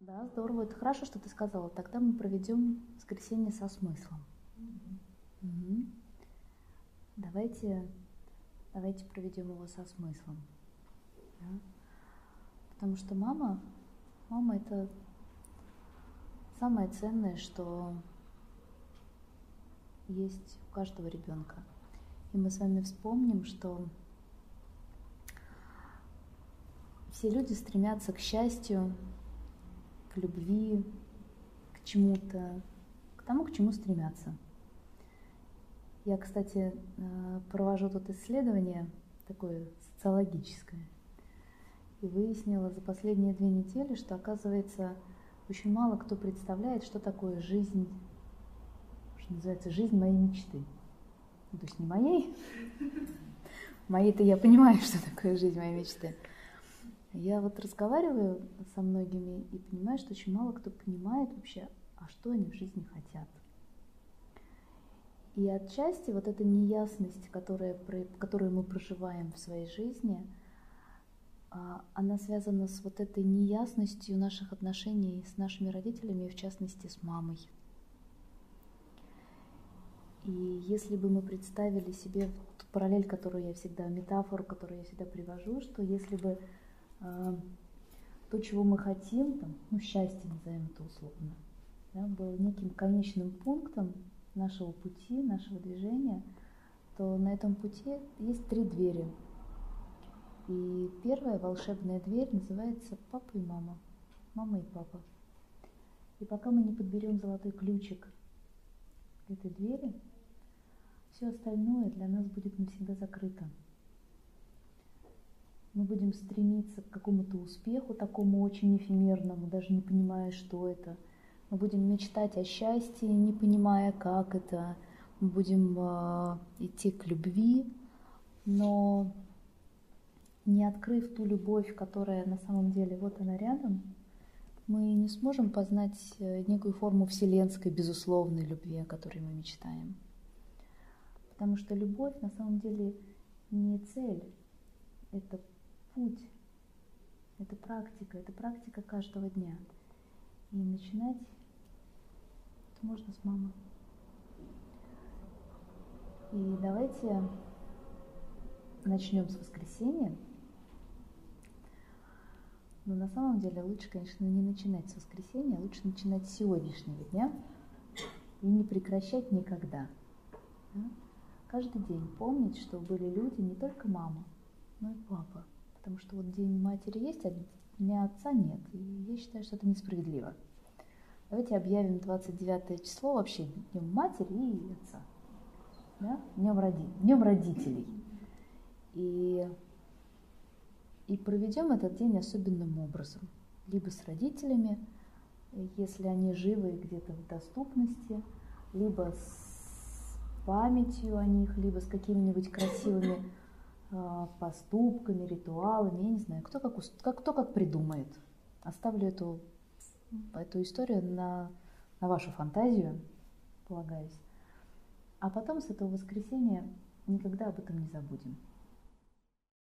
Да, здорово. Это хорошо, что ты сказала. Тогда мы проведем воскресенье со смыслом. Угу. Давайте, давайте проведем его со смыслом. Да? Потому что мама, мама это самое ценное, что есть у каждого ребенка. И мы с вами вспомним, что все люди стремятся к счастью, любви, к чему-то, к тому, к чему стремятся. Я, кстати, э, провожу тут исследование такое социологическое и выяснила за последние две недели, что оказывается очень мало кто представляет, что такое жизнь, что называется жизнь моей мечты. Ну, то есть не моей, моей-то я понимаю, что такое жизнь моей мечты. Я вот разговариваю со многими и понимаю, что очень мало кто понимает вообще, а что они в жизни хотят. И отчасти вот эта неясность, которая, которую мы проживаем в своей жизни, а, она связана с вот этой неясностью наших отношений с нашими родителями, в частности с мамой. И если бы мы представили себе ту параллель, которую я всегда, метафору, которую я всегда привожу, что если бы то, чего мы хотим, там, ну, счастье назовем это условно, да, было неким конечным пунктом нашего пути, нашего движения, то на этом пути есть три двери. И первая волшебная дверь называется папа и мама. Мама и папа. И пока мы не подберем золотой ключик к этой двери, все остальное для нас будет навсегда закрыто. Мы будем стремиться к какому-то успеху, такому очень эфемерному, даже не понимая, что это. Мы будем мечтать о счастье, не понимая, как это. Мы будем э, идти к любви, но не открыв ту любовь, которая на самом деле вот она рядом, мы не сможем познать э, некую форму вселенской, безусловной любви, о которой мы мечтаем. Потому что любовь на самом деле не цель, это путь, это практика, это практика каждого дня. И начинать это можно с мамы. И давайте начнем с воскресенья. Но на самом деле лучше, конечно, не начинать с воскресенья, а лучше начинать с сегодняшнего дня и не прекращать никогда. Да? Каждый день помнить, что были люди, не только мама, но и папа. Потому что вот день матери есть, а дня отца нет. И я считаю, что это несправедливо. Давайте объявим 29 число вообще днем матери и отца. Да? Днем, роди... днем родителей. И и проведем этот день особенным образом. Либо с родителями, если они живы и где-то в доступности, либо с памятью о них, либо с какими-нибудь красивыми поступками, ритуалами, я не знаю, кто как, как, кто как придумает. Оставлю эту, эту историю на, на вашу фантазию, полагаюсь. А потом с этого воскресенья никогда об этом не забудем.